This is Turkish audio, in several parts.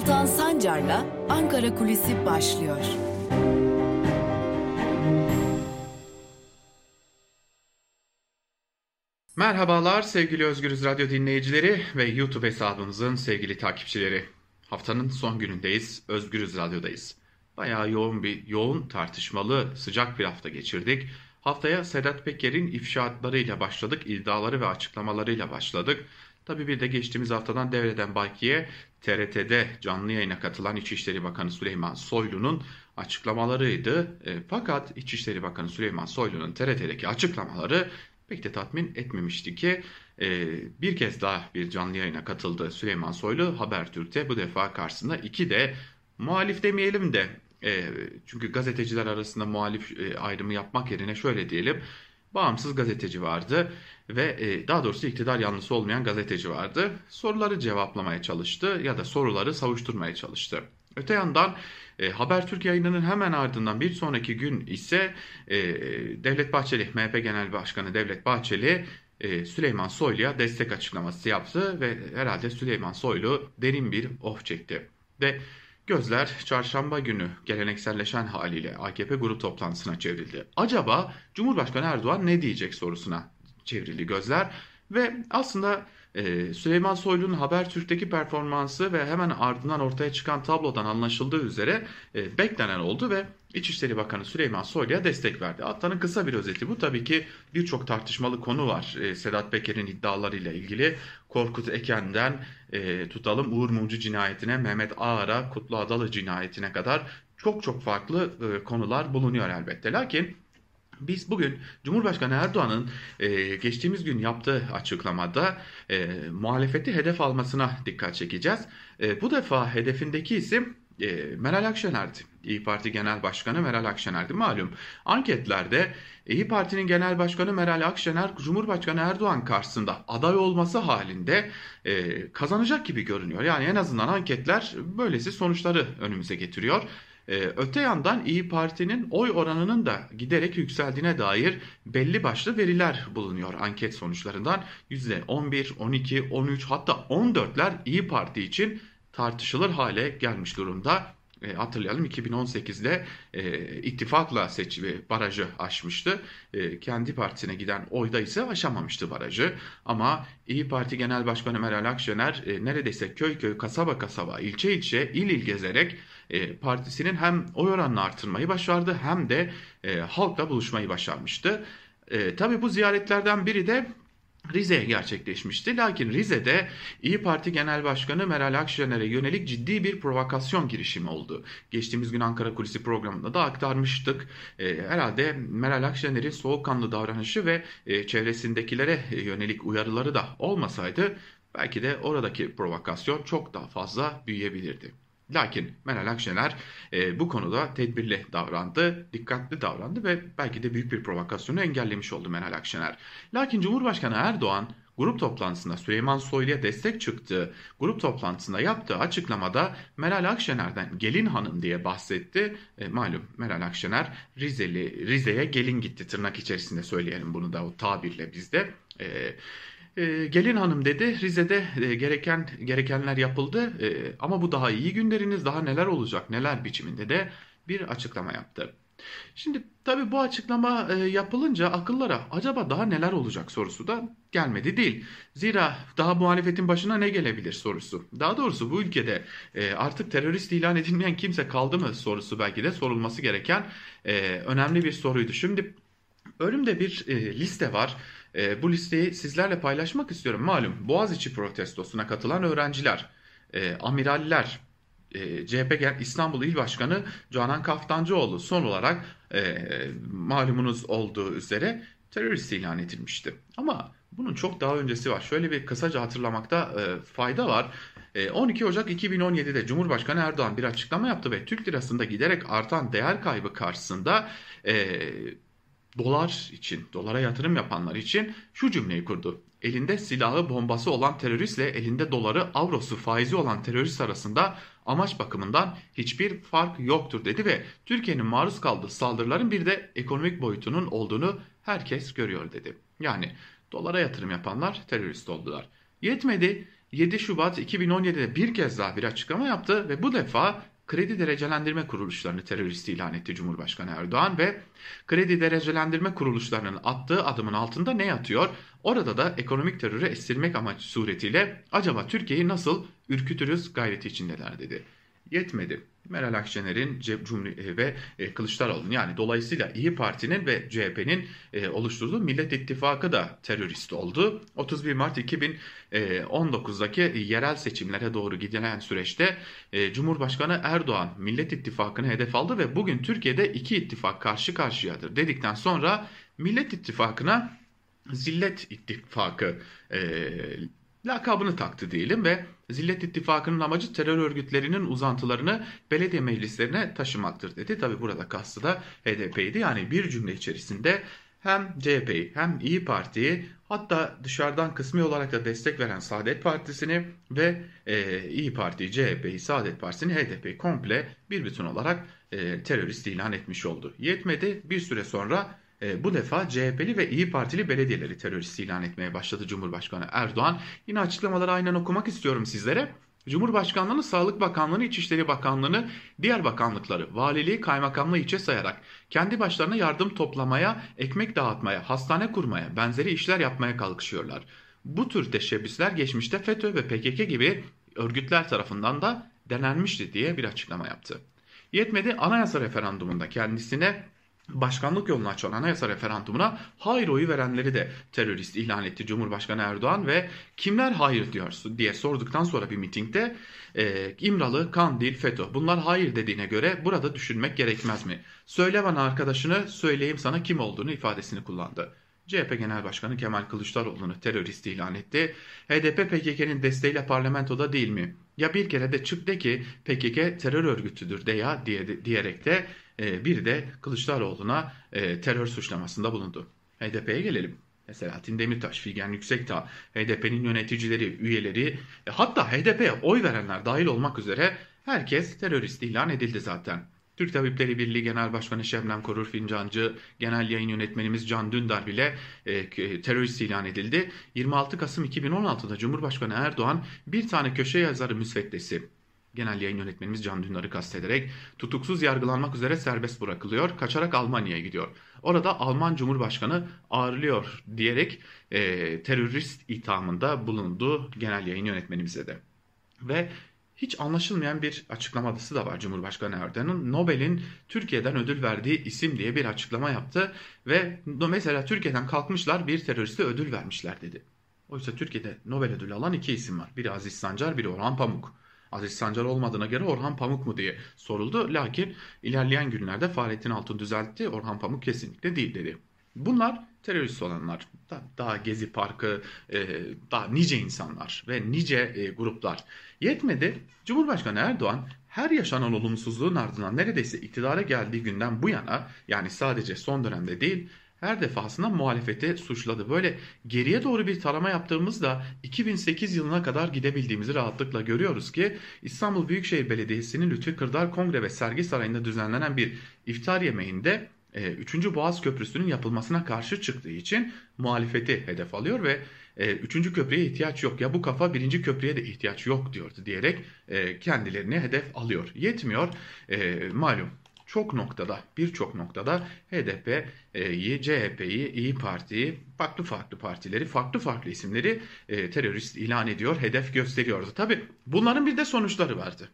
Altan Sancar'la Ankara Kulisi başlıyor. Merhabalar sevgili Özgürüz Radyo dinleyicileri ve YouTube hesabımızın sevgili takipçileri. Haftanın son günündeyiz, Özgürüz Radyo'dayız. Bayağı yoğun bir, yoğun tartışmalı, sıcak bir hafta geçirdik. Haftaya Sedat Peker'in ifşaatlarıyla başladık, iddiaları ve açıklamalarıyla başladık. Tabii bir de geçtiğimiz haftadan devreden Baki'ye TRT'de canlı yayına katılan İçişleri Bakanı Süleyman Soylu'nun açıklamalarıydı. E, fakat İçişleri Bakanı Süleyman Soylu'nun TRT'deki açıklamaları pek de tatmin etmemişti ki e, bir kez daha bir canlı yayına katıldı Süleyman Soylu Habertürk'te bu defa karşısında iki de muhalif demeyelim de e, çünkü gazeteciler arasında muhalif e, ayrımı yapmak yerine şöyle diyelim bağımsız gazeteci vardı ve e, daha doğrusu iktidar yanlısı olmayan gazeteci vardı. Soruları cevaplamaya çalıştı ya da soruları savuşturmaya çalıştı. Öte yandan e, Habertürk yayınının hemen ardından bir sonraki gün ise e, Devlet Bahçeli, MHP Genel Başkanı Devlet Bahçeli e, Süleyman Soylu'ya destek açıklaması yaptı ve herhalde Süleyman Soylu derin bir oh çekti. Ve gözler çarşamba günü gelenekselleşen haliyle AKP grup toplantısına çevrildi. Acaba Cumhurbaşkanı Erdoğan ne diyecek sorusuna çevrildi gözler ve aslında ee, Süleyman Soylu'nun Habertürk'teki performansı ve hemen ardından ortaya çıkan tablodan anlaşıldığı üzere e, beklenen oldu ve İçişleri Bakanı Süleyman Soylu'ya destek verdi. Haftanın kısa bir özeti bu. Tabii ki birçok tartışmalı konu var. E, Sedat Peker'in iddialarıyla ilgili Korkut Eken'den e, tutalım Uğur Mumcu cinayetine, Mehmet Ağar'a, Kutlu Adalı cinayetine kadar çok çok farklı konular bulunuyor elbette. Lakin biz bugün Cumhurbaşkanı Erdoğan'ın e, geçtiğimiz gün yaptığı açıklamada e, muhalefeti hedef almasına dikkat çekeceğiz. E, bu defa hedefindeki isim e, Meral Akşener'di. İyi Parti Genel Başkanı Meral Akşener'di. Malum anketlerde İyi Parti'nin Genel Başkanı Meral Akşener Cumhurbaşkanı Erdoğan karşısında aday olması halinde e, kazanacak gibi görünüyor. Yani en azından anketler böylesi sonuçları önümüze getiriyor. Ee, öte yandan İyi Parti'nin oy oranının da giderek yükseldiğine dair belli başlı veriler bulunuyor anket sonuçlarından. %11, 12, 13 hatta 14'ler İyi Parti için tartışılır hale gelmiş durumda. E, hatırlayalım 2018'de e, ittifakla seçimi barajı aşmıştı. E, kendi partisine giden oyda ise aşamamıştı barajı. Ama İyi Parti Genel Başkanı Meral Akşener e, neredeyse köy köy, kasaba kasaba, ilçe ilçe, il il gezerek e, partisinin hem oy oranını artırmayı başardı hem de e, halkla buluşmayı başarmıştı. E, tabii bu ziyaretlerden biri de Rize'ye gerçekleşmişti. Lakin Rize'de İyi Parti Genel Başkanı Meral Akşener'e yönelik ciddi bir provokasyon girişimi oldu. Geçtiğimiz gün Ankara Kulisi programında da aktarmıştık. E, herhalde Meral Akşener'in soğukkanlı davranışı ve e, çevresindekilere yönelik uyarıları da olmasaydı belki de oradaki provokasyon çok daha fazla büyüyebilirdi. Lakin Meral Akşener e, bu konuda tedbirli davrandı, dikkatli davrandı ve belki de büyük bir provokasyonu engellemiş oldu Meral Akşener. Lakin Cumhurbaşkanı Erdoğan grup toplantısında Süleyman Soylu'ya destek çıktığı grup toplantısında yaptığı açıklamada Meral Akşener'den gelin hanım diye bahsetti. E, malum Meral Akşener Rizeli Rize'ye gelin gitti tırnak içerisinde söyleyelim bunu da o tabirle bizde. E, e, gelin hanım dedi Rize'de e, gereken gerekenler yapıldı e, ama bu daha iyi günleriniz daha neler olacak neler biçiminde de bir açıklama yaptı. Şimdi tabi bu açıklama e, yapılınca akıllara acaba daha neler olacak sorusu da gelmedi değil. Zira daha muhalefetin başına ne gelebilir sorusu. Daha doğrusu bu ülkede e, artık terörist ilan edilmeyen kimse kaldı mı sorusu belki de sorulması gereken önemli bir soruydu. Şimdi önümde bir liste var. E, bu listeyi sizlerle paylaşmak istiyorum. Malum Boğaziçi protestosuna katılan öğrenciler, e, amiraller, e, CHP İstanbul İl Başkanı Canan Kaftancıoğlu son olarak e, malumunuz olduğu üzere terörist ilan edilmişti. Ama bunun çok daha öncesi var. Şöyle bir kısaca hatırlamakta e, fayda var. E, 12 Ocak 2017'de Cumhurbaşkanı Erdoğan bir açıklama yaptı ve Türk lirasında giderek artan değer kaybı karşısında e, dolar için, dolara yatırım yapanlar için şu cümleyi kurdu. Elinde silahı bombası olan teröristle elinde doları avrosu faizi olan terörist arasında amaç bakımından hiçbir fark yoktur dedi ve Türkiye'nin maruz kaldığı saldırıların bir de ekonomik boyutunun olduğunu herkes görüyor dedi. Yani dolara yatırım yapanlar terörist oldular. Yetmedi 7 Şubat 2017'de bir kez daha bir açıklama yaptı ve bu defa kredi derecelendirme kuruluşlarını terörist ilan etti Cumhurbaşkanı Erdoğan ve kredi derecelendirme kuruluşlarının attığı adımın altında ne yatıyor? Orada da ekonomik terörü estirmek amacı suretiyle acaba Türkiye'yi nasıl ürkütürüz gayreti içindeler dedi. Yetmedi. Meral Akşener'in Cumhur ve e, Kılıçdaroğlu'nun yani dolayısıyla İyi Parti'nin ve CHP'nin e, oluşturduğu Millet İttifakı da terörist oldu. 31 Mart 2019'daki yerel seçimlere doğru gidilen süreçte e, Cumhurbaşkanı Erdoğan Millet İttifakı'nı hedef aldı ve bugün Türkiye'de iki ittifak karşı karşıyadır dedikten sonra Millet İttifakı'na Zillet İttifakı lakabını taktı diyelim ve Zillet İttifakı'nın amacı terör örgütlerinin uzantılarını belediye meclislerine taşımaktır dedi. Tabi burada kastı da HDP'ydi. Yani bir cümle içerisinde hem CHP'yi hem İyi Parti'yi hatta dışarıdan kısmi olarak da destek veren Saadet Partisi'ni ve e, İyi Parti, CHP'yi, Saadet Partisi'ni, HDP'yi komple bir bütün olarak e, terörist ilan etmiş oldu. Yetmedi bir süre sonra e, bu defa CHP'li ve İyi Partili belediyeleri terörist ilan etmeye başladı Cumhurbaşkanı Erdoğan. Yine açıklamaları aynen okumak istiyorum sizlere. Cumhurbaşkanlığını, Sağlık Bakanlığı'nı, İçişleri Bakanlığı'nı, diğer bakanlıkları, valiliği, kaymakamlığı içe sayarak kendi başlarına yardım toplamaya, ekmek dağıtmaya, hastane kurmaya, benzeri işler yapmaya kalkışıyorlar. Bu tür teşebbüsler geçmişte FETÖ ve PKK gibi örgütler tarafından da denenmişti diye bir açıklama yaptı. Yetmedi anayasa referandumunda kendisine başkanlık yolunu açan anayasa referandumuna hayır oyu verenleri de terörist ilan etti Cumhurbaşkanı Erdoğan ve kimler hayır diyor diye sorduktan sonra bir mitingde e, İmralı, Kandil, FETÖ bunlar hayır dediğine göre burada düşünmek gerekmez mi? Söyle bana arkadaşını söyleyeyim sana kim olduğunu ifadesini kullandı. CHP Genel Başkanı Kemal Kılıçdaroğlu'nu terörist ilan etti. HDP PKK'nin desteğiyle parlamentoda değil mi? Ya bir kere de çık de ki PKK terör örgütüdür de ya diye, diyerek de e, bir de Kılıçdaroğlu'na e, terör suçlamasında bulundu. HDP'ye gelelim. Selahattin Demirtaş, Figen Yüksekdağ, HDP'nin yöneticileri, üyeleri, e, hatta HDP'ye oy verenler dahil olmak üzere herkes terörist ilan edildi zaten. Türk Tabipleri Birliği Genel Başkanı Şebnem Korur Fincancı, Genel Yayın Yönetmenimiz Can Dündar bile e, terörist ilan edildi. 26 Kasım 2016'da Cumhurbaşkanı Erdoğan bir tane köşe yazarı müsveddesi Genel yayın yönetmenimiz Can Dündar'ı kastederek tutuksuz yargılanmak üzere serbest bırakılıyor. Kaçarak Almanya'ya gidiyor. Orada Alman Cumhurbaşkanı ağırlıyor diyerek e, terörist ithamında bulundu genel yayın yönetmenimize de. Ve hiç anlaşılmayan bir açıklaması da var Cumhurbaşkanı Erdoğan'ın. Nobel'in Türkiye'den ödül verdiği isim diye bir açıklama yaptı ve mesela Türkiye'den kalkmışlar bir teröriste ödül vermişler dedi. Oysa Türkiye'de Nobel ödülü alan iki isim var. Biri Aziz Sancar, biri Orhan Pamuk. Aziz Sancar olmadığına göre Orhan Pamuk mu diye soruldu. Lakin ilerleyen günlerde Fahrettin Altun düzeltti. Orhan Pamuk kesinlikle değil dedi. Bunlar terörist olanlar, daha Gezi Parkı, e, daha nice insanlar ve nice e, gruplar. Yetmedi. Cumhurbaşkanı Erdoğan her yaşanan olumsuzluğun ardından neredeyse iktidara geldiği günden bu yana yani sadece son dönemde değil her defasında muhalefeti suçladı. Böyle geriye doğru bir tarama yaptığımızda 2008 yılına kadar gidebildiğimizi rahatlıkla görüyoruz ki İstanbul Büyükşehir Belediyesi'nin Lütfi Kırdar Kongre ve Sergi Sarayı'nda düzenlenen bir iftar yemeğinde 3. E, Boğaz Köprüsü'nün yapılmasına karşı çıktığı için muhalefeti hedef alıyor ve 3. E, köprüye ihtiyaç yok ya bu kafa 1. köprüye de ihtiyaç yok diyordu diyerek e, kendilerini hedef alıyor. Yetmiyor malum çok noktada, birçok noktada HDP'yi, CHP'yi, İyi Parti'yi, farklı farklı partileri, farklı farklı isimleri e, terörist ilan ediyor, hedef gösteriyordu. Tabi bunların bir de sonuçları vardı.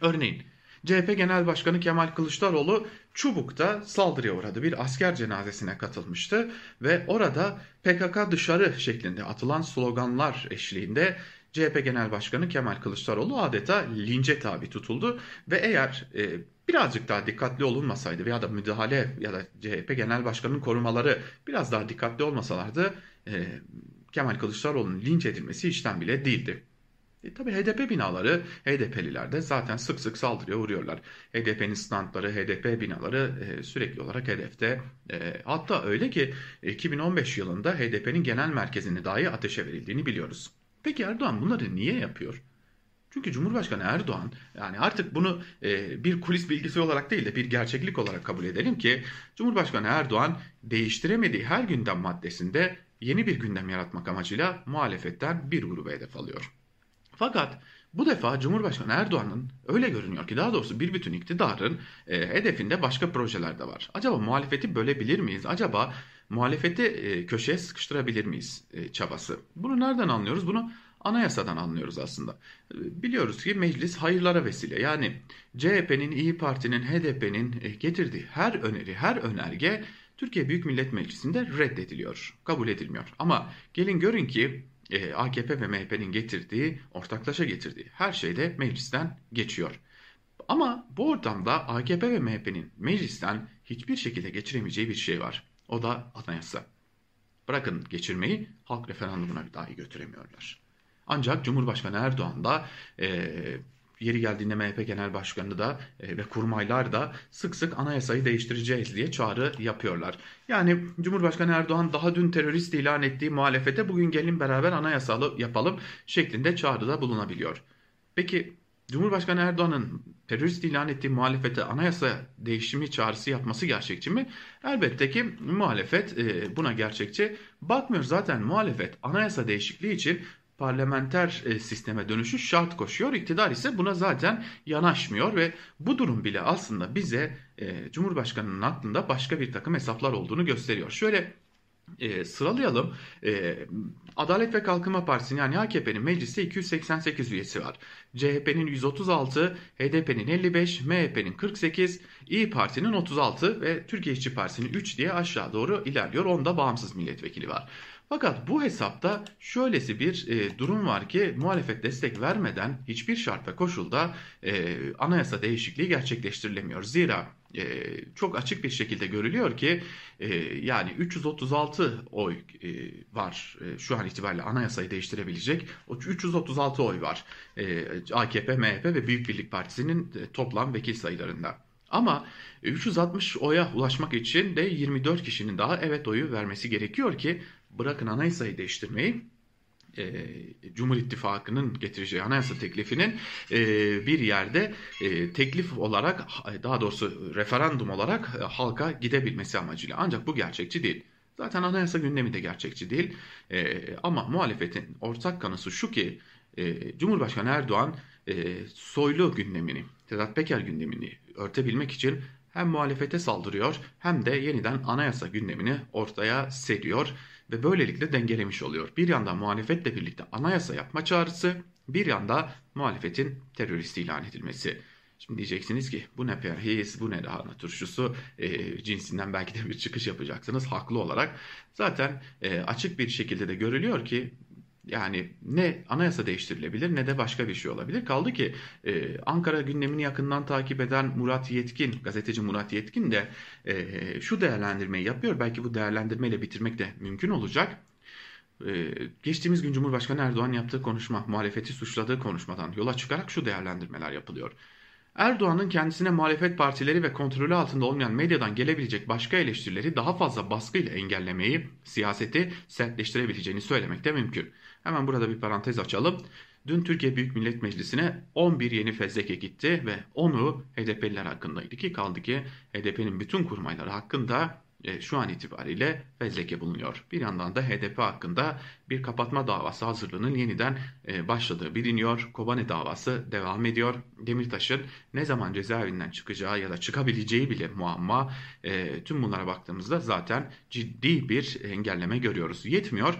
Örneğin CHP Genel Başkanı Kemal Kılıçdaroğlu Çubuk'ta saldırıya uğradı. Bir asker cenazesine katılmıştı ve orada PKK dışarı şeklinde atılan sloganlar eşliğinde CHP Genel Başkanı Kemal Kılıçdaroğlu adeta lince tabi tutuldu ve eğer e, birazcık daha dikkatli olunmasaydı veya da müdahale ya da CHP Genel Başkanı'nın korumaları biraz daha dikkatli olmasalardı e, Kemal Kılıçdaroğlu'nun linç edilmesi işten bile değildi. E, tabii HDP binaları HDP'liler de zaten sık sık saldırıya uğruyorlar. HDP'nin standları, HDP binaları e, sürekli olarak hedefte. E, hatta öyle ki 2015 yılında HDP'nin genel merkezini dahi ateşe verildiğini biliyoruz. Peki Erdoğan bunları niye yapıyor? Çünkü Cumhurbaşkanı Erdoğan yani artık bunu e, bir kulis bilgisi olarak değil de bir gerçeklik olarak kabul edelim ki Cumhurbaşkanı Erdoğan değiştiremediği her gündem maddesinde yeni bir gündem yaratmak amacıyla muhalefetten bir grubu hedef alıyor. Fakat bu defa Cumhurbaşkanı Erdoğan'ın öyle görünüyor ki daha doğrusu bir bütün iktidarın e, hedefinde başka projeler de var. Acaba muhalefeti bölebilir miyiz? Acaba muhalefeti e, köşeye sıkıştırabilir miyiz e, çabası? Bunu nereden anlıyoruz? Bunu anayasadan anlıyoruz aslında. E, biliyoruz ki meclis hayırlara vesile. Yani CHP'nin, İyi Parti'nin, HDP'nin e, getirdiği her öneri, her önerge Türkiye Büyük Millet Meclisi'nde reddediliyor, kabul edilmiyor. Ama gelin görün ki e, AKP ve MHP'nin getirdiği, ortaklaşa getirdiği her şey de meclisten geçiyor. Ama bu ortamda AKP ve MHP'nin meclisten hiçbir şekilde geçiremeyeceği bir şey var. O da anayasa. Bırakın geçirmeyi halk referandumuna dahi götüremiyorlar. Ancak Cumhurbaşkanı Erdoğan da e, yeri geldiğinde MHP Genel Başkanı da e, ve kurmaylar da sık sık anayasayı değiştireceğiz diye çağrı yapıyorlar. Yani Cumhurbaşkanı Erdoğan daha dün terörist ilan ettiği muhalefete bugün gelin beraber anayasalı yapalım şeklinde çağrıda bulunabiliyor. Peki Cumhurbaşkanı Erdoğan'ın terörist ilan ettiği muhalefete anayasa değişimi çağrısı yapması gerçekçi mi? Elbette ki muhalefet e, buna gerçekçi bakmıyor. Zaten muhalefet anayasa değişikliği için parlamenter e, sisteme dönüşü şart koşuyor. İktidar ise buna zaten yanaşmıyor ve bu durum bile aslında bize e, Cumhurbaşkanı'nın aklında başka bir takım hesaplar olduğunu gösteriyor. Şöyle e, sıralayalım. Adalet ve Kalkınma Partisi'nin yani AKP'nin mecliste 288 üyesi var. CHP'nin 136, HDP'nin 55, MHP'nin 48, İyi Parti'nin 36 ve Türkiye İşçi Partisi'nin 3 diye aşağı doğru ilerliyor. Onda bağımsız milletvekili var. Fakat bu hesapta şöylesi bir e, durum var ki muhalefet destek vermeden hiçbir şart ve koşulda e, anayasa değişikliği gerçekleştirilemiyor. Zira e, çok açık bir şekilde görülüyor ki e, yani 336 oy e, var e, şu an itibariyle anayasayı değiştirebilecek. O 336 oy var e, AKP, MHP ve Büyük Birlik Partisi'nin e, toplam vekil sayılarında. Ama 360 oya ulaşmak için de 24 kişinin daha evet oyu vermesi gerekiyor ki bırakın anayasayı değiştirmeyi e, Cumhur İttifakı'nın getireceği anayasa teklifinin e, bir yerde e, teklif olarak daha doğrusu referandum olarak e, halka gidebilmesi amacıyla. Ancak bu gerçekçi değil. Zaten anayasa gündemi de gerçekçi değil. E, ama muhalefetin ortak kanısı şu ki e, Cumhurbaşkanı Erdoğan e, soylu gündemini, Sedat Peker gündemini örtebilmek için hem muhalefete saldırıyor hem de yeniden anayasa gündemini ortaya seriyor ve böylelikle dengelemiş oluyor. Bir yanda muhalefetle birlikte anayasa yapma çağrısı, bir yanda muhalefetin terörist ilan edilmesi. Şimdi diyeceksiniz ki bu ne perhiz, bu ne lahana turşusu e, cinsinden belki de bir çıkış yapacaksınız haklı olarak. Zaten e, açık bir şekilde de görülüyor ki yani ne anayasa değiştirilebilir ne de başka bir şey olabilir. Kaldı ki e, Ankara gündemini yakından takip eden Murat Yetkin, gazeteci Murat Yetkin de e, şu değerlendirmeyi yapıyor. Belki bu değerlendirmeyle bitirmek de mümkün olacak. E, geçtiğimiz gün Cumhurbaşkanı Erdoğan yaptığı konuşma, muhalefeti suçladığı konuşmadan yola çıkarak şu değerlendirmeler yapılıyor. Erdoğan'ın kendisine muhalefet partileri ve kontrolü altında olmayan medyadan gelebilecek başka eleştirileri daha fazla baskıyla engellemeyi, siyaseti sertleştirebileceğini söylemek de mümkün. Hemen burada bir parantez açalım. Dün Türkiye Büyük Millet Meclisi'ne 11 yeni fezleke gitti ve onu HDP'liler hakkındaydı ki kaldı ki HDP'nin bütün kurmayları hakkında e, şu an itibariyle fezleke bulunuyor. Bir yandan da HDP hakkında bir kapatma davası hazırlığının yeniden e, başladığı biliniyor. Kobane davası devam ediyor. Demirtaş'ın ne zaman cezaevinden çıkacağı ya da çıkabileceği bile muamma. E, tüm bunlara baktığımızda zaten ciddi bir engelleme görüyoruz. Yetmiyor.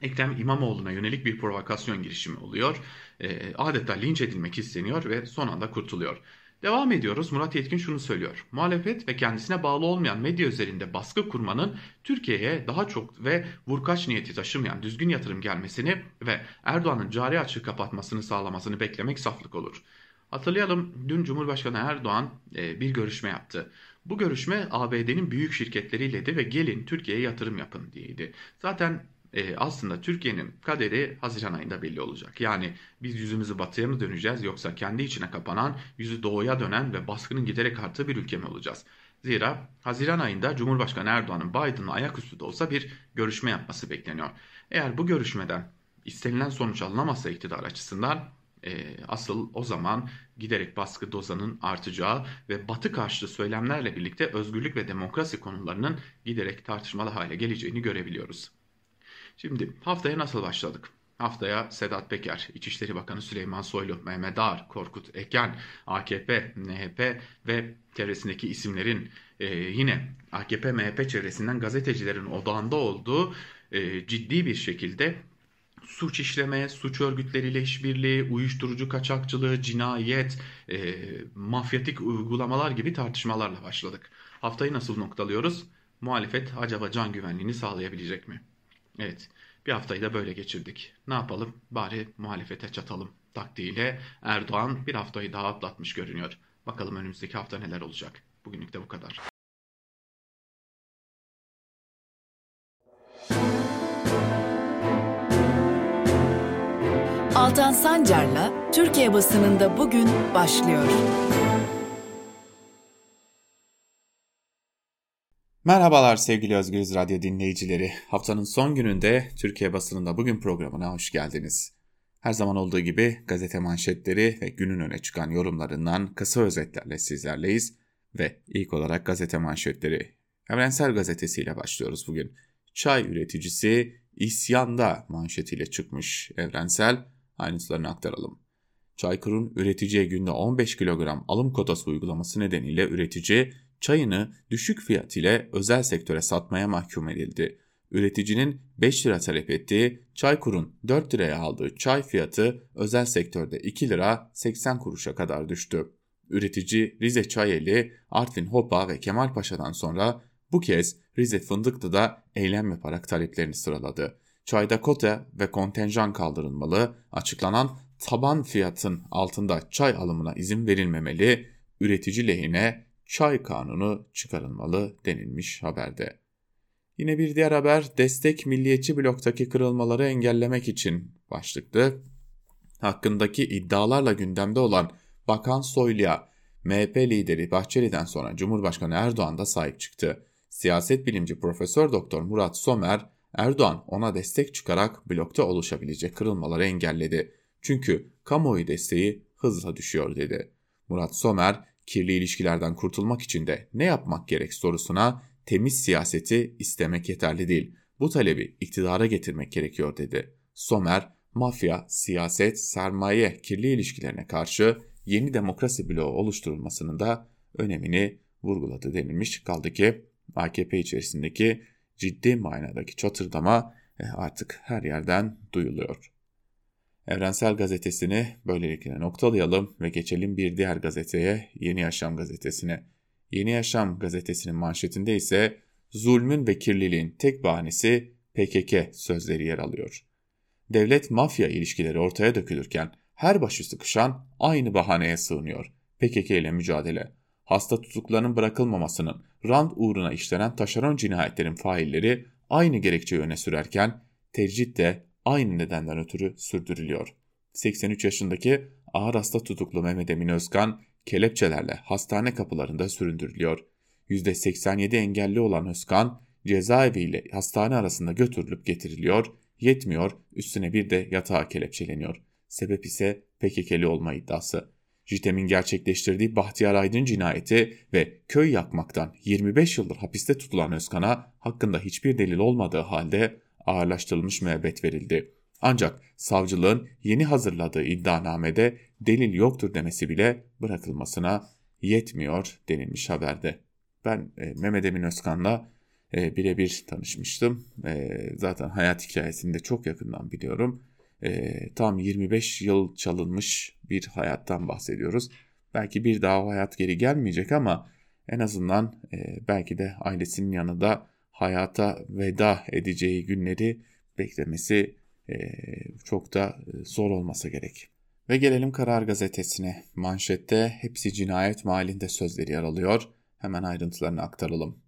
Ekrem İmamoğlu'na yönelik bir provokasyon girişimi oluyor. E, adeta linç edilmek isteniyor ve son anda kurtuluyor. Devam ediyoruz. Murat Yetkin şunu söylüyor. Muhalefet ve kendisine bağlı olmayan medya üzerinde baskı kurmanın Türkiye'ye daha çok ve vurkaç niyeti taşımayan düzgün yatırım gelmesini ve Erdoğan'ın cari açığı kapatmasını sağlamasını beklemek saflık olur. Hatırlayalım dün Cumhurbaşkanı Erdoğan e, bir görüşme yaptı. Bu görüşme ABD'nin büyük şirketleriyleydi ve gelin Türkiye'ye yatırım yapın diyeydi. Zaten e, aslında Türkiye'nin kaderi Haziran ayında belli olacak. Yani biz yüzümüzü batıya mı döneceğiz yoksa kendi içine kapanan, yüzü doğuya dönen ve baskının giderek arttığı bir ülke mi olacağız? Zira Haziran ayında Cumhurbaşkanı Erdoğan'ın Biden'la ayaküstü de olsa bir görüşme yapması bekleniyor. Eğer bu görüşmeden istenilen sonuç alınamazsa iktidar açısından e, asıl o zaman giderek baskı dozanın artacağı ve batı karşıtı söylemlerle birlikte özgürlük ve demokrasi konularının giderek tartışmalı hale geleceğini görebiliyoruz. Şimdi haftaya nasıl başladık? Haftaya Sedat Peker, İçişleri Bakanı Süleyman Soylu, Mehmet Ağar, Korkut Eken, AKP, MHP ve çevresindeki isimlerin e, yine AKP, MHP çevresinden gazetecilerin odağında olduğu e, ciddi bir şekilde suç işleme, suç örgütleriyle işbirliği, uyuşturucu kaçakçılığı, cinayet, e, mafyatik uygulamalar gibi tartışmalarla başladık. Haftayı nasıl noktalıyoruz? Muhalefet acaba can güvenliğini sağlayabilecek mi? Evet, bir haftayı da böyle geçirdik. Ne yapalım? Bari muhalefete çatalım taktiğiyle Erdoğan bir haftayı daha atlatmış görünüyor. Bakalım önümüzdeki hafta neler olacak. Bugünlük de bu kadar. Altan Sancar'la Türkiye basınında bugün başlıyor. Merhabalar sevgili Özgürüz Radyo dinleyicileri. Haftanın son gününde Türkiye basınında bugün programına hoş geldiniz. Her zaman olduğu gibi gazete manşetleri ve günün öne çıkan yorumlarından kısa özetlerle sizlerleyiz. Ve ilk olarak gazete manşetleri. Evrensel Gazetesi başlıyoruz bugün. Çay üreticisi isyanda manşetiyle çıkmış Evrensel. Ayrıntılarını aktaralım. Çaykur'un üreticiye günde 15 kilogram alım kotası uygulaması nedeniyle üretici çayını düşük fiyat ile özel sektöre satmaya mahkum edildi. Üreticinin 5 lira talep ettiği Çaykur'un 4 liraya aldığı çay fiyatı özel sektörde 2 lira 80 kuruşa kadar düştü. Üretici Rize Çayeli, Artvin Hopa ve Kemalpaşa'dan sonra bu kez Rize Fındıklı'da eylem yaparak taleplerini sıraladı. Çayda kota ve kontenjan kaldırılmalı, açıklanan taban fiyatın altında çay alımına izin verilmemeli, üretici lehine çay kanunu çıkarılmalı denilmiş haberde. Yine bir diğer haber destek milliyetçi bloktaki kırılmaları engellemek için başlıklı. Hakkındaki iddialarla gündemde olan Bakan Soylu'ya MHP lideri Bahçeli'den sonra Cumhurbaşkanı Erdoğan da sahip çıktı. Siyaset bilimci Profesör Doktor Murat Somer, Erdoğan ona destek çıkarak blokta oluşabilecek kırılmaları engelledi. Çünkü kamuoyu desteği hızla düşüyor dedi. Murat Somer, kirli ilişkilerden kurtulmak için de ne yapmak gerek sorusuna temiz siyaseti istemek yeterli değil. Bu talebi iktidara getirmek gerekiyor dedi. Somer, mafya, siyaset, sermaye, kirli ilişkilerine karşı yeni demokrasi bloğu oluşturulmasının da önemini vurguladı denilmiş. Kaldı ki AKP içerisindeki ciddi manadaki çatırdama e, artık her yerden duyuluyor. Evrensel Gazetesi'ni böylelikle noktalayalım ve geçelim bir diğer gazeteye Yeni Yaşam Gazetesi'ne. Yeni Yaşam Gazetesi'nin manşetinde ise zulmün ve kirliliğin tek bahanesi PKK sözleri yer alıyor. Devlet-mafya ilişkileri ortaya dökülürken her başı sıkışan aynı bahaneye sığınıyor. PKK ile mücadele. Hasta tutuklarının bırakılmamasının, rant uğruna işlenen taşeron cinayetlerin failleri aynı gerekçeyi öne sürerken tecrit de aynı nedenden ötürü sürdürülüyor. 83 yaşındaki ağır hasta tutuklu Mehmet Emin Özkan kelepçelerle hastane kapılarında süründürülüyor. %87 engelli olan Özkan cezaevi ile hastane arasında götürülüp getiriliyor, yetmiyor üstüne bir de yatağa kelepçeleniyor. Sebep ise PKK'li olma iddiası. JITEM'in gerçekleştirdiği Bahtiyar Aydın cinayeti ve köy yakmaktan 25 yıldır hapiste tutulan Özkan'a hakkında hiçbir delil olmadığı halde ağırlaştırılmış müebbet verildi. Ancak savcılığın yeni hazırladığı iddianamede delil yoktur demesi bile bırakılmasına yetmiyor denilmiş haberde. Ben e, Mehmet Emin Özkan'la e, birebir tanışmıştım. E, zaten hayat hikayesini de çok yakından biliyorum. E, tam 25 yıl çalınmış bir hayattan bahsediyoruz. Belki bir daha o hayat geri gelmeyecek ama en azından e, belki de ailesinin yanında hayata veda edeceği günleri beklemesi e, çok da e, zor olmasa gerek. Ve gelelim Karar Gazetesi'ne. Manşette hepsi cinayet mahallinde sözleri yer alıyor. Hemen ayrıntılarını aktaralım.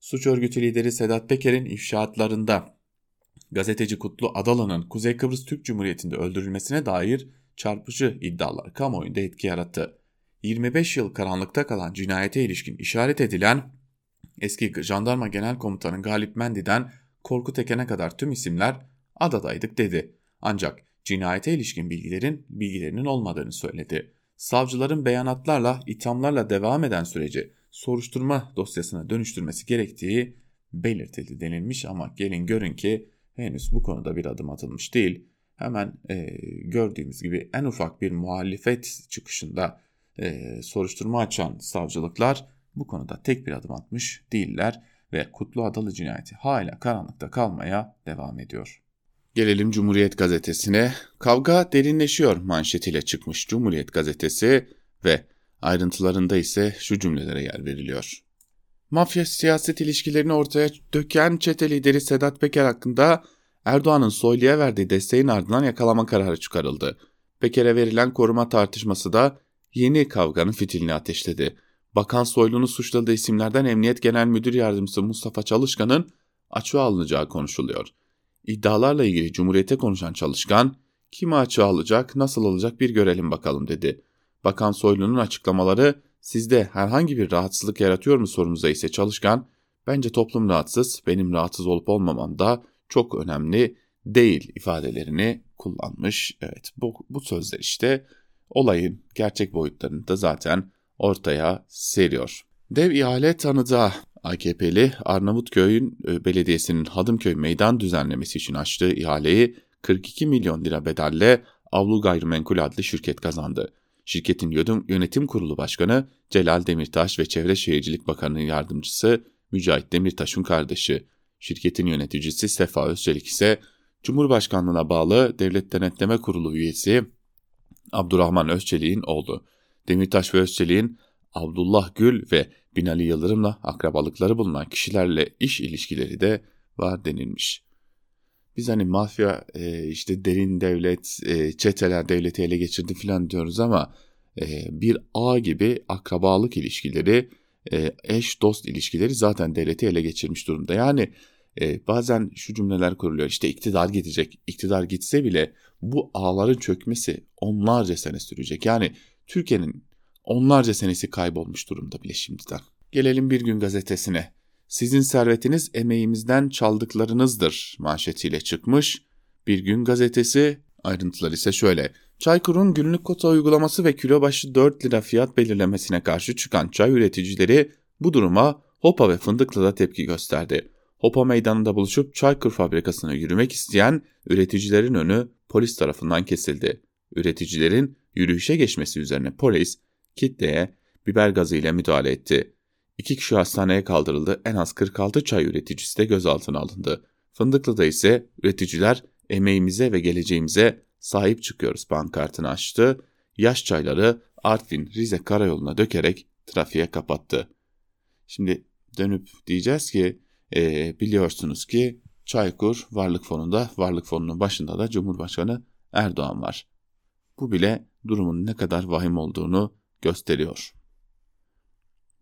Suç örgütü lideri Sedat Peker'in ifşaatlarında gazeteci Kutlu Adalı'nın Kuzey Kıbrıs Türk Cumhuriyeti'nde öldürülmesine dair çarpıcı iddialar kamuoyunda etki yarattı. 25 yıl karanlıkta kalan cinayete ilişkin işaret edilen eski jandarma genel komutanı Galip Mendi'den Korkut Eken'e kadar tüm isimler adadaydık dedi. Ancak cinayete ilişkin bilgilerin bilgilerinin olmadığını söyledi. Savcıların beyanatlarla, ithamlarla devam eden süreci soruşturma dosyasına dönüştürmesi gerektiği belirtildi denilmiş ama gelin görün ki henüz bu konuda bir adım atılmış değil. Hemen e, gördüğümüz gibi en ufak bir muhalefet çıkışında e, soruşturma açan savcılıklar bu konuda tek bir adım atmış değiller ve Kutlu Adalı cinayeti hala karanlıkta kalmaya devam ediyor. Gelelim Cumhuriyet Gazetesi'ne. Kavga derinleşiyor manşetiyle çıkmış Cumhuriyet Gazetesi ve ayrıntılarında ise şu cümlelere yer veriliyor. Mafya siyaset ilişkilerini ortaya döken çete lideri Sedat Peker hakkında Erdoğan'ın Soylu'ya verdiği desteğin ardından yakalama kararı çıkarıldı. Peker'e verilen koruma tartışması da yeni kavganın fitilini ateşledi. Bakan Soylu'nun suçladığı isimlerden Emniyet Genel Müdür Yardımcısı Mustafa Çalışkan'ın açığa alınacağı konuşuluyor. İddialarla ilgili Cumhuriyet'e konuşan Çalışkan, kimi açığa alacak, nasıl alacak bir görelim bakalım dedi. Bakan Soylu'nun açıklamaları sizde herhangi bir rahatsızlık yaratıyor mu sorumuza ise Çalışkan, bence toplum rahatsız, benim rahatsız olup olmamam da çok önemli değil ifadelerini kullanmış. Evet bu, bu sözler işte olayın gerçek boyutlarını da zaten ortaya seriyor. Dev ihale tanıda AKP'li Arnavutköy'ün e, belediyesinin Hadımköy meydan düzenlemesi için açtığı ihaleyi 42 milyon lira bedelle Avlu Gayrimenkul adlı şirket kazandı. Şirketin yönetim kurulu başkanı Celal Demirtaş ve Çevre Şehircilik Bakanı'nın yardımcısı Mücahit Demirtaş'ın kardeşi. Şirketin yöneticisi Sefa Özçelik ise Cumhurbaşkanlığına bağlı Devlet Denetleme Kurulu üyesi Abdurrahman Özçelik'in oğlu. Demirtaş ve Özçelik'in Abdullah Gül ve Binali Yıldırım'la akrabalıkları bulunan kişilerle iş ilişkileri de var denilmiş. Biz hani mafya e, işte derin devlet, e, çeteler devleti ele geçirdi falan diyoruz ama e, bir ağ gibi akrabalık ilişkileri, eş dost ilişkileri zaten devleti ele geçirmiş durumda. Yani bazen şu cümleler kuruluyor işte iktidar gidecek, iktidar gitse bile bu ağların çökmesi onlarca sene sürecek. Yani Türkiye'nin onlarca senesi kaybolmuş durumda bile şimdiden. Gelelim bir gün gazetesine. Sizin servetiniz emeğimizden çaldıklarınızdır manşetiyle çıkmış. Bir gün gazetesi ayrıntılar ise şöyle. Çaykur'un günlük kota uygulaması ve kilo başı 4 lira fiyat belirlemesine karşı çıkan çay üreticileri bu duruma Hopa ve Fındıklı'da tepki gösterdi. Hopa meydanında buluşup Çaykur fabrikasına yürümek isteyen üreticilerin önü polis tarafından kesildi. Üreticilerin yürüyüşe geçmesi üzerine polis kitleye biber gazı ile müdahale etti. İki kişi hastaneye kaldırıldı. En az 46 çay üreticisi de gözaltına alındı. Fındıklı'da ise üreticiler emeğimize ve geleceğimize sahip çıkıyoruz pankartını açtı. Yaş çayları Artvin Rize karayoluna dökerek trafiğe kapattı. Şimdi dönüp diyeceğiz ki e, biliyorsunuz ki Çaykur Varlık Fonu'nda, Varlık Fonu'nun başında da Cumhurbaşkanı Erdoğan var. Bu bile durumun ne kadar vahim olduğunu gösteriyor.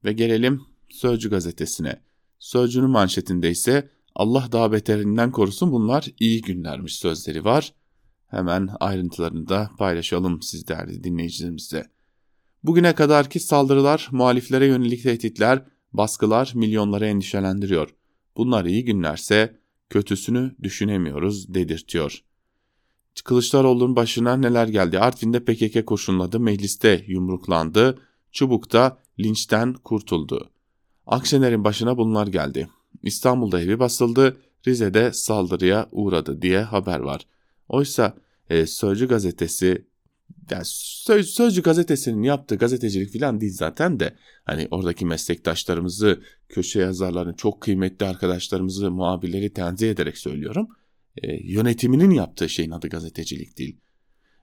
Ve gelelim Sözcü gazetesine. Sözcünün manşetinde ise Allah daha beterinden korusun bunlar iyi günlermiş sözleri var. Hemen ayrıntılarını da paylaşalım siz değerli dinleyicilerimizle. Bugüne kadarki saldırılar, muhaliflere yönelik tehditler, baskılar milyonları endişelendiriyor. Bunlar iyi günlerse kötüsünü düşünemiyoruz dedirtiyor. Kılıçdaroğlu'nun başına neler geldi? Artvin'de PKK kurşunladı, mecliste yumruklandı, Çubuk'ta linçten kurtuldu. Akşener'in başına bunlar geldi. İstanbul'da evi basıldı, Rize'de saldırıya uğradı diye haber var. Oysa e, Sözcü gazetesi yani Söz, Sözcü gazetesinin yaptığı gazetecilik falan değil zaten de hani oradaki meslektaşlarımızı, köşe yazarlarını, çok kıymetli arkadaşlarımızı, muhabirleri tenzih ederek söylüyorum. E, yönetiminin yaptığı şeyin adı gazetecilik değil.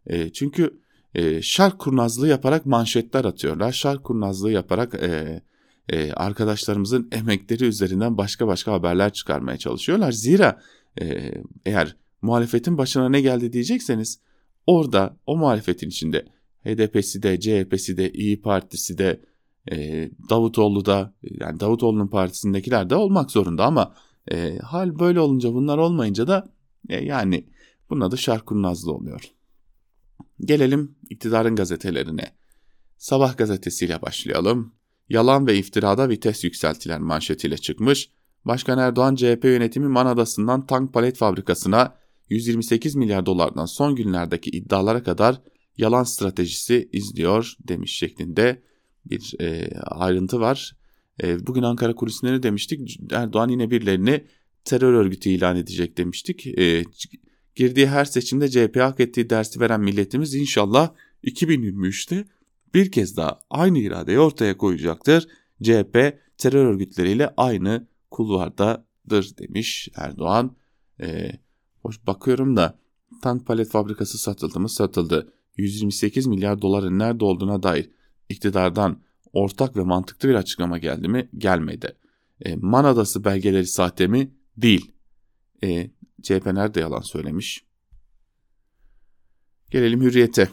E, çünkü e, şark kurnazlığı yaparak manşetler atıyorlar. Şark kurnazlığı yaparak e, e, arkadaşlarımızın emekleri üzerinden başka başka haberler çıkarmaya çalışıyorlar. Zira e, eğer muhalefetin başına ne geldi diyecekseniz orada o muhalefetin içinde HDP'si de CHP'si de İyi Partisi de e, Davutoğlu da yani Davutoğlu'nun partisindekiler de olmak zorunda ama e, hal böyle olunca bunlar olmayınca da e, yani bunun adı şarkurnazlı oluyor. Gelelim iktidarın gazetelerine. Sabah gazetesiyle başlayalım. Yalan ve iftirada vites yükseltilen manşetiyle çıkmış. Başkan Erdoğan CHP yönetimi Manadası'ndan tank palet fabrikasına 128 milyar dolardan son günlerdeki iddialara kadar yalan stratejisi izliyor demiş şeklinde bir e, ayrıntı var. E, bugün Ankara kulisinde demiştik? Erdoğan yine birilerini terör örgütü ilan edecek demiştik. E, girdiği her seçimde CHP hak ettiği dersi veren milletimiz inşallah 2023'te bir kez daha aynı iradeyi ortaya koyacaktır. CHP terör örgütleriyle aynı kulvardadır demiş Erdoğan. E, hoş bakıyorum da tank palet fabrikası satıldı mı satıldı. 128 milyar doların nerede olduğuna dair iktidardan ortak ve mantıklı bir açıklama geldi mi? Gelmedi. E, Man belgeleri sahte mi? Değil. E, CHP nerede yalan söylemiş? Gelelim hürriyete.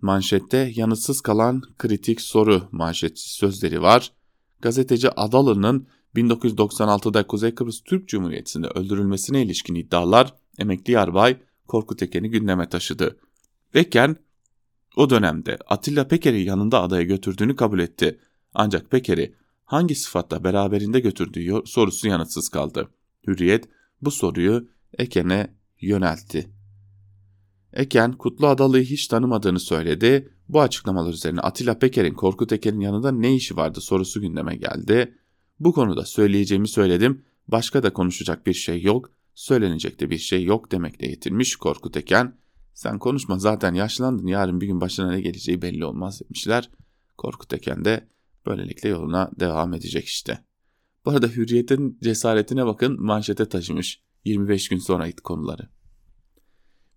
Manşette yanıtsız kalan kritik soru manşet sözleri var. Gazeteci Adalı'nın 1996'da Kuzey Kıbrıs Türk Cumhuriyeti'nde öldürülmesine ilişkin iddialar emekli yarbay Korkut Eken'i gündeme taşıdı. Eken o dönemde Atilla Peker'i yanında adaya götürdüğünü kabul etti. Ancak Peker'i hangi sıfatla beraberinde götürdüğü sorusu yanıtsız kaldı. Hürriyet bu soruyu Eken'e yöneltti. Eken Kutlu Adalı'yı hiç tanımadığını söyledi. Bu açıklamalar üzerine Atilla Peker'in Korkut Eken'in yanında ne işi vardı sorusu gündeme geldi. Bu konuda söyleyeceğimi söyledim. Başka da konuşacak bir şey yok. Söylenecek de bir şey yok demekle yetinmiş Korkut Eken. Sen konuşma zaten yaşlandın yarın bir gün başına ne geleceği belli olmaz demişler. Korkut Eken de böylelikle yoluna devam edecek işte. Bu arada Hürriyet'in cesaretine bakın manşete taşımış 25 gün sonra konuları.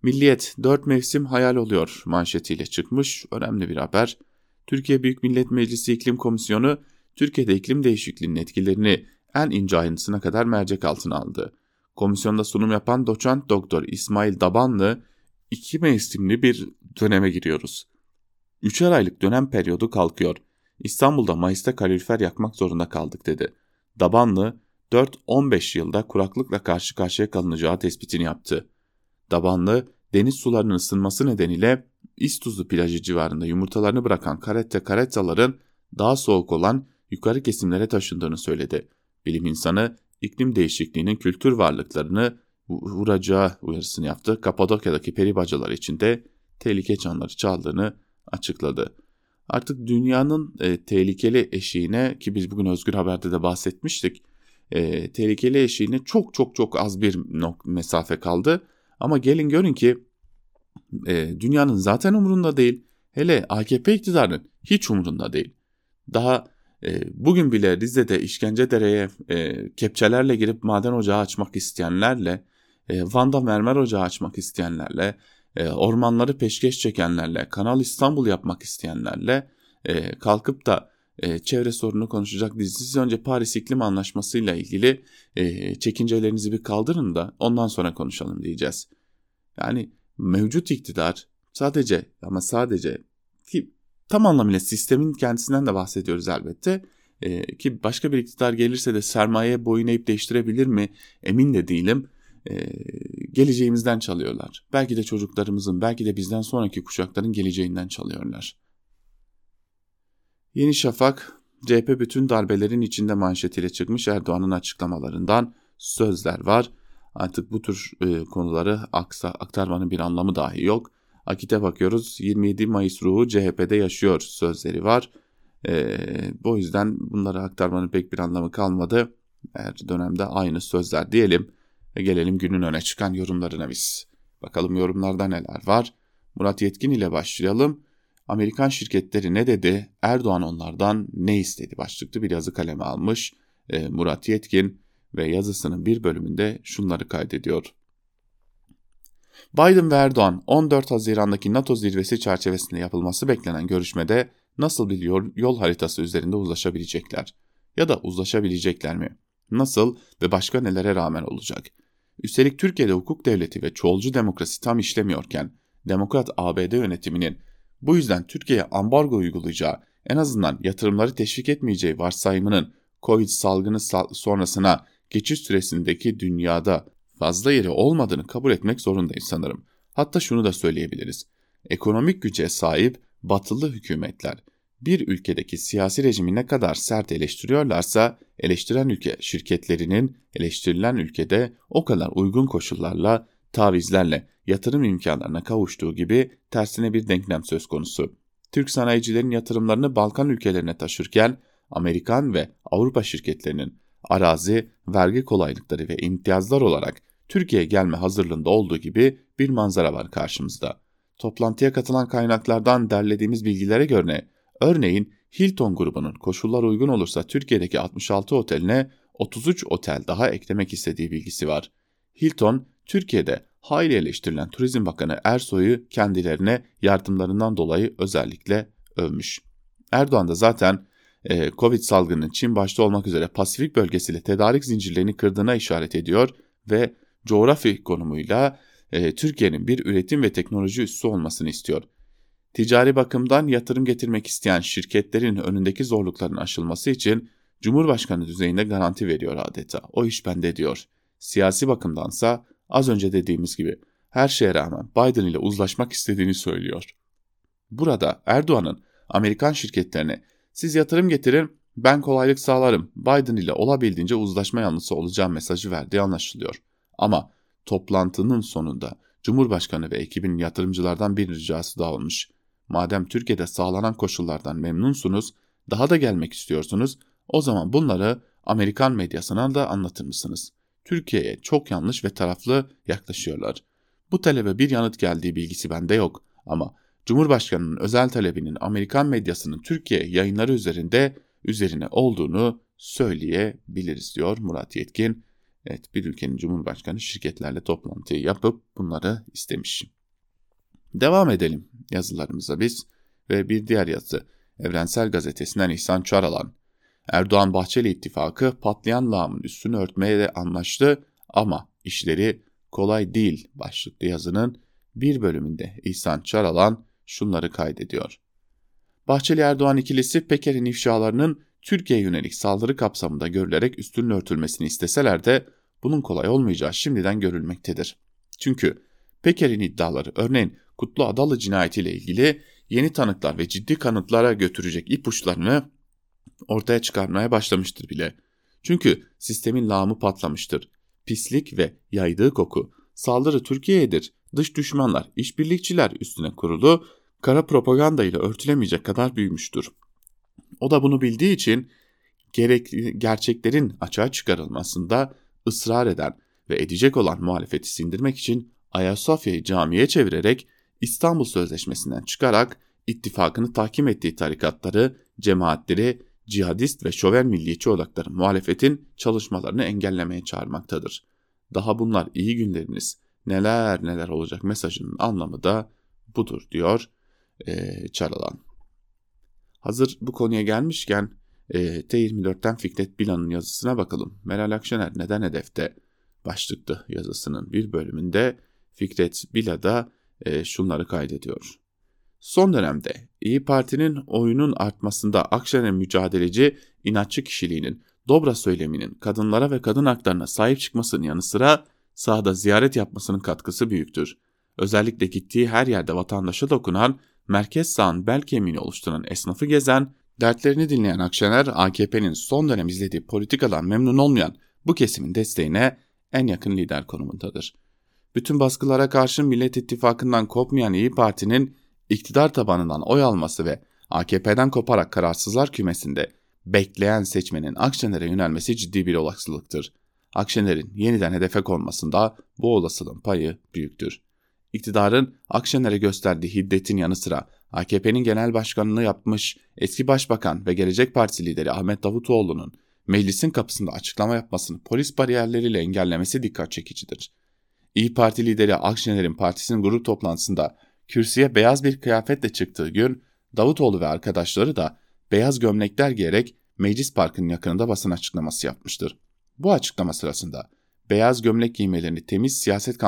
Milliyet 4 mevsim hayal oluyor manşetiyle çıkmış önemli bir haber. Türkiye Büyük Millet Meclisi İklim Komisyonu Türkiye'de iklim değişikliğinin etkilerini en ince ayrıntısına kadar mercek altına aldı. Komisyonda sunum yapan doçent doktor İsmail Dabanlı iki mevsimli bir döneme giriyoruz. Üçer aylık dönem periyodu kalkıyor. İstanbul'da Mayıs'ta kalorifer yakmak zorunda kaldık dedi. Dabanlı 4-15 yılda kuraklıkla karşı karşıya kalınacağı tespitini yaptı. Dabanlı deniz sularının ısınması nedeniyle İstuzlu plajı civarında yumurtalarını bırakan karette karettaların daha soğuk olan yukarı kesimlere taşındığını söyledi. Bilim insanı iklim değişikliğinin kültür varlıklarını vuracağı uyarısını yaptı. Kapadokya'daki peri bacalar için de tehlike çanları çaldığını açıkladı. Artık dünyanın e, tehlikeli eşiğine ki biz bugün Özgür Haber'de de bahsetmiştik. E, tehlikeli eşiğine çok çok çok az bir mesafe kaldı. Ama gelin görün ki e, dünyanın zaten umurunda değil. Hele AKP iktidarının hiç umurunda değil. Daha e, bugün bile Rize'de işkence dereye e, kepçelerle girip maden ocağı açmak isteyenlerle e, Van'da mermer ocağı açmak isteyenlerle, e, ormanları peşkeş çekenlerle, Kanal İstanbul yapmak isteyenlerle e, kalkıp da e, çevre sorunu konuşacak değil. Siz önce Paris İklim Anlaşması ile ilgili çekincelerinizi bir kaldırın da ondan sonra konuşalım diyeceğiz. Yani mevcut iktidar sadece ama sadece ki tam anlamıyla sistemin kendisinden de bahsediyoruz elbette. Ki başka bir iktidar gelirse de sermaye boyun eğip değiştirebilir mi emin de değilim e, geleceğimizden çalıyorlar. Belki de çocuklarımızın, belki de bizden sonraki kuşakların geleceğinden çalıyorlar. Yeni Şafak, CHP bütün darbelerin içinde manşetiyle çıkmış Erdoğan'ın açıklamalarından sözler var. Artık bu tür e, konuları aksa, aktarmanın bir anlamı dahi yok. Akit'e bakıyoruz 27 Mayıs ruhu CHP'de yaşıyor sözleri var. E, bu yüzden bunları aktarmanın pek bir anlamı kalmadı. Her dönemde aynı sözler diyelim. Ve gelelim günün öne çıkan yorumlarına biz. Bakalım yorumlarda neler var. Murat Yetkin ile başlayalım. Amerikan şirketleri ne dedi? Erdoğan onlardan ne istedi? Başlıklı bir yazı kaleme almış e, Murat Yetkin ve yazısının bir bölümünde şunları kaydediyor. Biden ve Erdoğan 14 Haziran'daki NATO zirvesi çerçevesinde yapılması beklenen görüşmede nasıl bir yol, yol haritası üzerinde uzlaşabilecekler? Ya da uzlaşabilecekler mi? Nasıl ve başka nelere rağmen olacak? Üstelik Türkiye'de hukuk devleti ve çoğulcu demokrasi tam işlemiyorken demokrat ABD yönetiminin bu yüzden Türkiye'ye ambargo uygulayacağı en azından yatırımları teşvik etmeyeceği varsayımının Covid salgını sonrasına geçiş süresindeki dünyada fazla yeri olmadığını kabul etmek zorundayız sanırım. Hatta şunu da söyleyebiliriz. Ekonomik güce sahip batılı hükümetler bir ülkedeki siyasi rejimi ne kadar sert eleştiriyorlarsa eleştiren ülke şirketlerinin eleştirilen ülkede o kadar uygun koşullarla, tavizlerle yatırım imkanlarına kavuştuğu gibi tersine bir denklem söz konusu. Türk sanayicilerin yatırımlarını Balkan ülkelerine taşırken Amerikan ve Avrupa şirketlerinin arazi, vergi kolaylıkları ve imtiyazlar olarak Türkiye'ye gelme hazırlığında olduğu gibi bir manzara var karşımızda. Toplantıya katılan kaynaklardan derlediğimiz bilgilere göre örneğin Hilton grubunun koşullar uygun olursa Türkiye'deki 66 oteline 33 otel daha eklemek istediği bilgisi var. Hilton, Türkiye'de hayli eleştirilen Turizm Bakanı Ersoy'u kendilerine yardımlarından dolayı özellikle övmüş. Erdoğan da zaten e, Covid salgının Çin başta olmak üzere Pasifik bölgesiyle tedarik zincirlerini kırdığına işaret ediyor ve coğrafi konumuyla e, Türkiye'nin bir üretim ve teknoloji üssü olmasını istiyor. Ticari bakımdan yatırım getirmek isteyen şirketlerin önündeki zorlukların aşılması için Cumhurbaşkanı düzeyinde garanti veriyor adeta. O iş bende diyor. Siyasi bakımdansa az önce dediğimiz gibi her şeye rağmen Biden ile uzlaşmak istediğini söylüyor. Burada Erdoğan'ın Amerikan şirketlerine siz yatırım getirin ben kolaylık sağlarım Biden ile olabildiğince uzlaşma yanlısı olacağım mesajı verdiği anlaşılıyor. Ama toplantının sonunda Cumhurbaşkanı ve ekibin yatırımcılardan bir ricası daha olmuş. Madem Türkiye'de sağlanan koşullardan memnunsunuz, daha da gelmek istiyorsunuz, o zaman bunları Amerikan medyasına da anlatır mısınız? Türkiye'ye çok yanlış ve taraflı yaklaşıyorlar. Bu talebe bir yanıt geldiği bilgisi bende yok ama Cumhurbaşkanının özel talebinin Amerikan medyasının Türkiye yayınları üzerinde üzerine olduğunu söyleyebiliriz diyor Murat Yetkin. Evet bir ülkenin cumhurbaşkanı şirketlerle toplantıyı yapıp bunları istemiş. Devam edelim yazılarımıza biz ve bir diğer yazı Evrensel Gazetesi'nden İhsan Çaralan. Erdoğan-Bahçeli ittifakı patlayan lağımın üstünü örtmeye de anlaştı ama işleri kolay değil başlıklı yazının bir bölümünde İhsan Çaralan şunları kaydediyor. Bahçeli Erdoğan ikilisi Peker'in ifşalarının Türkiye'ye yönelik saldırı kapsamında görülerek üstünün örtülmesini isteseler de bunun kolay olmayacağı şimdiden görülmektedir. Çünkü Peker'in iddiaları örneğin Kutlu Adalı cinayetiyle ilgili yeni tanıklar ve ciddi kanıtlara götürecek ipuçlarını ortaya çıkarmaya başlamıştır bile. Çünkü sistemin lağımı patlamıştır. Pislik ve yaydığı koku saldırı Türkiye'yedir. Dış düşmanlar, işbirlikçiler üstüne kurulu, kara propaganda ile örtülemeyecek kadar büyümüştür. O da bunu bildiği için gerek, gerçeklerin açığa çıkarılmasında ısrar eden ve edecek olan muhalefeti sindirmek için Ayasofya'yı camiye çevirerek İstanbul Sözleşmesi'nden çıkarak ittifakını tahkim ettiği tarikatları, cemaatleri, cihadist ve şoven milliyetçi odakları muhalefetin çalışmalarını engellemeye çağırmaktadır. Daha bunlar iyi günleriniz, neler neler olacak mesajının anlamı da budur diyor e, Çaralan. Hazır bu konuya gelmişken e, T24'ten Fikret Bilan'ın yazısına bakalım. Meral Akşener neden hedefte? Başlıklı yazısının bir bölümünde Fikret Bila'da e, şunları kaydediyor. Son dönemde İyi Parti'nin oyunun artmasında Akşener'in mücadeleci, inatçı kişiliğinin, dobra söyleminin kadınlara ve kadın haklarına sahip çıkmasının yanı sıra sahada ziyaret yapmasının katkısı büyüktür. Özellikle gittiği her yerde vatandaşa dokunan, merkez sağın bel kemiğini oluşturan esnafı gezen, dertlerini dinleyen Akşener, AKP'nin son dönem izlediği politikadan memnun olmayan bu kesimin desteğine en yakın lider konumundadır. Bütün baskılara karşı Millet İttifakı'ndan kopmayan İyi Parti'nin iktidar tabanından oy alması ve AKP'den koparak kararsızlar kümesinde bekleyen seçmenin Akşener'e yönelmesi ciddi bir olasılıktır. Akşener'in yeniden hedefe konmasında bu olasılığın payı büyüktür. İktidarın Akşener'e gösterdiği hiddetin yanı sıra AKP'nin genel başkanını yapmış eski başbakan ve Gelecek Partisi lideri Ahmet Davutoğlu'nun meclisin kapısında açıklama yapmasını polis bariyerleriyle engellemesi dikkat çekicidir. İyi Parti lideri Akşener'in partisinin grup toplantısında kürsüye beyaz bir kıyafetle çıktığı gün Davutoğlu ve arkadaşları da beyaz gömlekler giyerek Meclis Parkı'nın yakınında basın açıklaması yapmıştır. Bu açıklama sırasında beyaz gömlek giymelerini temiz siyaset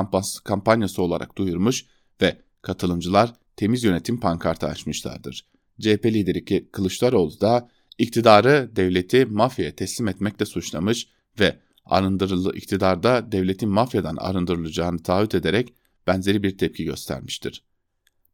kampanyası olarak duyurmuş ve katılımcılar temiz yönetim pankartı açmışlardır. CHP lideri Kılıçdaroğlu da iktidarı devleti mafyaya teslim etmekle suçlamış ve arındırılı iktidarda devletin mafyadan arındırılacağını taahhüt ederek benzeri bir tepki göstermiştir.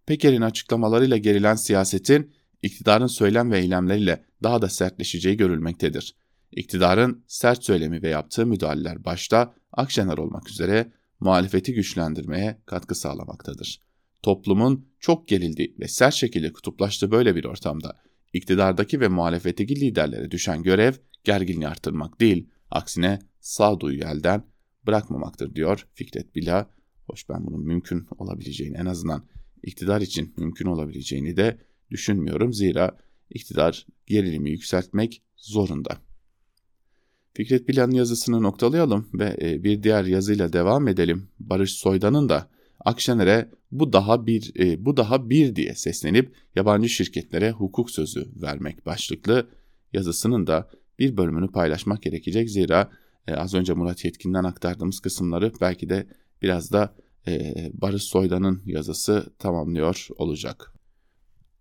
Peker'in açıklamalarıyla gerilen siyasetin iktidarın söylem ve eylemleriyle daha da sertleşeceği görülmektedir. İktidarın sert söylemi ve yaptığı müdahaleler başta Akşener olmak üzere muhalefeti güçlendirmeye katkı sağlamaktadır. Toplumun çok gerildiği ve sert şekilde kutuplaştığı böyle bir ortamda iktidardaki ve muhalefetteki liderlere düşen görev gerginliği artırmak değil, Aksine sağduyu elden bırakmamaktır diyor Fikret Bila. Hoş ben bunun mümkün olabileceğini en azından iktidar için mümkün olabileceğini de düşünmüyorum. Zira iktidar gerilimi yükseltmek zorunda. Fikret Bilan'ın yazısını noktalayalım ve e, bir diğer yazıyla devam edelim. Barış Soydan'ın da Akşener'e bu daha bir e, bu daha bir diye seslenip yabancı şirketlere hukuk sözü vermek başlıklı yazısının da bir bölümünü paylaşmak gerekecek. Zira e, az önce Murat Yetkin'den aktardığımız kısımları belki de biraz da e, Barış Soydan'ın yazısı tamamlıyor olacak.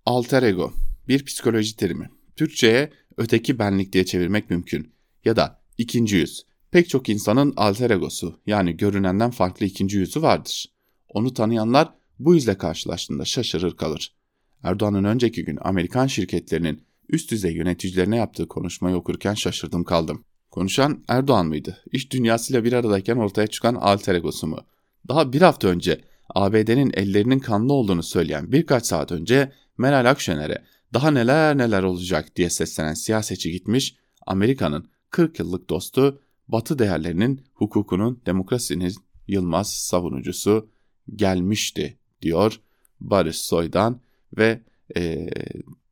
Alter ego bir psikoloji terimi. Türkçe'ye öteki benlik diye çevirmek mümkün. Ya da ikinci yüz. Pek çok insanın alter egosu yani görünenden farklı ikinci yüzü vardır. Onu tanıyanlar bu yüzle karşılaştığında şaşırır kalır. Erdoğan'ın önceki gün Amerikan şirketlerinin üst düzey yöneticilerine yaptığı konuşmayı okurken şaşırdım kaldım. Konuşan Erdoğan mıydı? İş dünyasıyla bir aradayken ortaya çıkan alter egosu mu? Daha bir hafta önce ABD'nin ellerinin kanlı olduğunu söyleyen birkaç saat önce Meral Akşener'e daha neler neler olacak diye seslenen siyasetçi gitmiş Amerika'nın 40 yıllık dostu Batı değerlerinin, hukukunun, demokrasinin yılmaz savunucusu gelmişti diyor Barış Soydan ve e,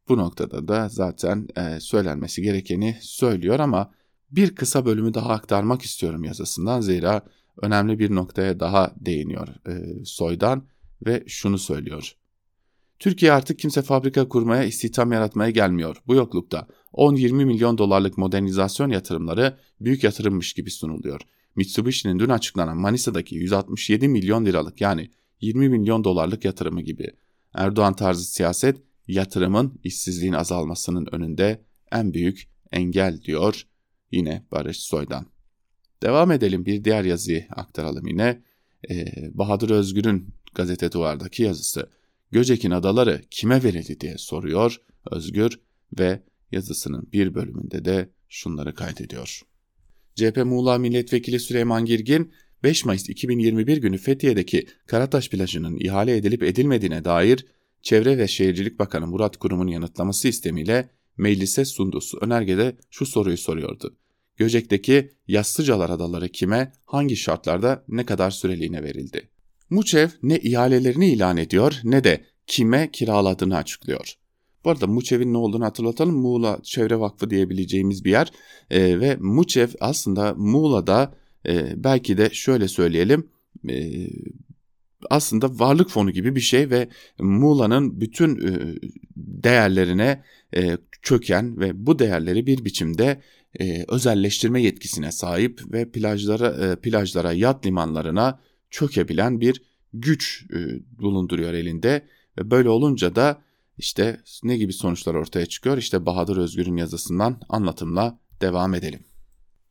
bu noktada da zaten e, söylenmesi gerekeni söylüyor ama bir kısa bölümü daha aktarmak istiyorum yazısından zira önemli bir noktaya daha değiniyor e, Soydan ve şunu söylüyor. Türkiye artık kimse fabrika kurmaya, istihdam yaratmaya gelmiyor. Bu yoklukta 10-20 milyon dolarlık modernizasyon yatırımları büyük yatırımmış gibi sunuluyor. Mitsubishi'nin dün açıklanan Manisa'daki 167 milyon liralık yani 20 milyon dolarlık yatırımı gibi. Erdoğan tarzı siyaset yatırımın işsizliğin azalmasının önünde en büyük engel diyor yine Barış Soydan. Devam edelim bir diğer yazıyı aktaralım yine. Ee, Bahadır Özgür'ün gazete duvardaki yazısı. Göcek'in adaları kime verildi diye soruyor Özgür ve yazısının bir bölümünde de şunları kaydediyor. CHP Muğla Milletvekili Süleyman Girgin 5 Mayıs 2021 günü Fethiye'deki Karataş plajının ihale edilip edilmediğine dair Çevre ve Şehircilik Bakanı Murat Kurum'un yanıtlaması istemiyle meclise sunduğu önergede şu soruyu soruyordu. Göcek'teki Yassıcalar Adaları kime, hangi şartlarda, ne kadar süreliğine verildi? Muçev ne ihalelerini ilan ediyor ne de kime kiraladığını açıklıyor. Bu arada Muçev'in ne olduğunu hatırlatalım. Muğla Çevre Vakfı diyebileceğimiz bir yer. E, ve Muçev aslında Muğla'da e, belki de şöyle söyleyelim e, aslında varlık fonu gibi bir şey ve Muğla'nın bütün e, değerlerine e, çöken ve bu değerleri bir biçimde e, özelleştirme yetkisine sahip ve plajlara plajlara yat limanlarına çökebilen bir güç bulunduruyor elinde ve böyle olunca da işte ne gibi sonuçlar ortaya çıkıyor? İşte Bahadır Özgür'ün yazısından anlatımla devam edelim.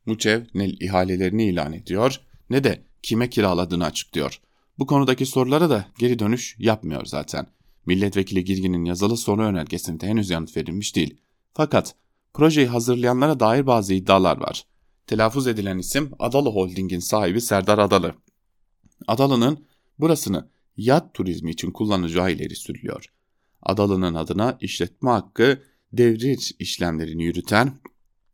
Muçev ne ihalelerini ilan ediyor ne de kime kiraladığını açıklıyor. Bu konudaki sorulara da geri dönüş yapmıyor zaten. Milletvekili Girgin'in yazılı soru önergesinde henüz yanıt verilmiş değil. Fakat projeyi hazırlayanlara dair bazı iddialar var. Telaffuz edilen isim Adalı Holding'in sahibi Serdar Adalı. Adalı'nın burasını yat turizmi için kullanacağı ileri sürülüyor. Adalı'nın adına işletme hakkı devriç işlemlerini yürüten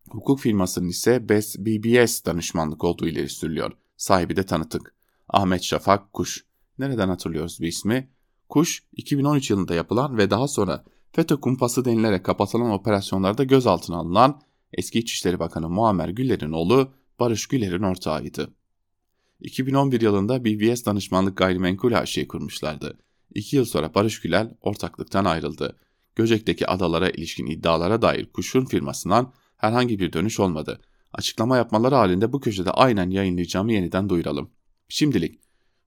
hukuk firmasının ise BBS danışmanlık olduğu ileri sürülüyor. Sahibi de tanıtık. Ahmet Şafak Kuş. Nereden hatırlıyoruz bu ismi? Kuş 2013 yılında yapılan ve daha sonra FETÖ kumpası denilerek kapatılan operasyonlarda gözaltına alınan eski İçişleri Bakanı Muammer Güller'in oğlu Barış Güller'in ortağıydı. 2011 yılında BBS danışmanlık gayrimenkul AŞ'yi kurmuşlardı. İki yıl sonra Barış Güler ortaklıktan ayrıldı. Göcek'teki adalara ilişkin iddialara dair kuşun firmasından herhangi bir dönüş olmadı. Açıklama yapmaları halinde bu köşede aynen yayınlayacağımı yeniden duyuralım. Şimdilik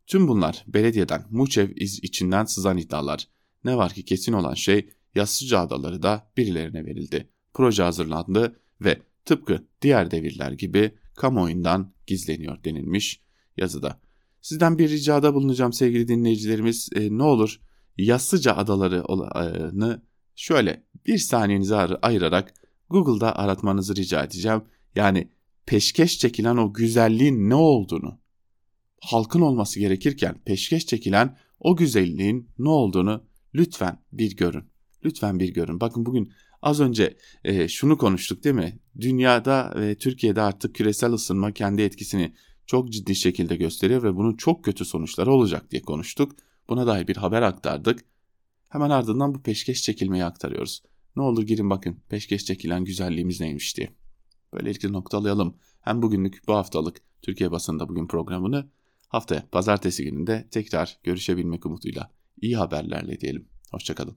tüm bunlar belediyeden Muçev içinden sızan iddialar. Ne var ki kesin olan şey Yassıca Adaları da birilerine verildi. Proje hazırlandı ve tıpkı diğer devirler gibi kamuoyundan gizleniyor denilmiş yazıda. Sizden bir ricada bulunacağım sevgili dinleyicilerimiz. E, ne olur Yassıca Adaları'nı şöyle bir saniyenizi ayırarak Google'da aratmanızı rica edeceğim. Yani peşkeş çekilen o güzelliğin ne olduğunu, halkın olması gerekirken peşkeş çekilen o güzelliğin ne olduğunu lütfen bir görün. Lütfen bir görün. Bakın bugün Az önce e, şunu konuştuk değil mi? Dünyada ve Türkiye'de artık küresel ısınma kendi etkisini çok ciddi şekilde gösteriyor ve bunun çok kötü sonuçları olacak diye konuştuk. Buna dair bir haber aktardık. Hemen ardından bu peşkeş çekilmeyi aktarıyoruz. Ne olur girin bakın peşkeş çekilen güzelliğimiz neymiş diye. Böylelikle noktalayalım. Hem bugünlük bu haftalık Türkiye basında bugün programını haftaya pazartesi gününde tekrar görüşebilmek umuduyla iyi haberlerle diyelim. Hoşçakalın.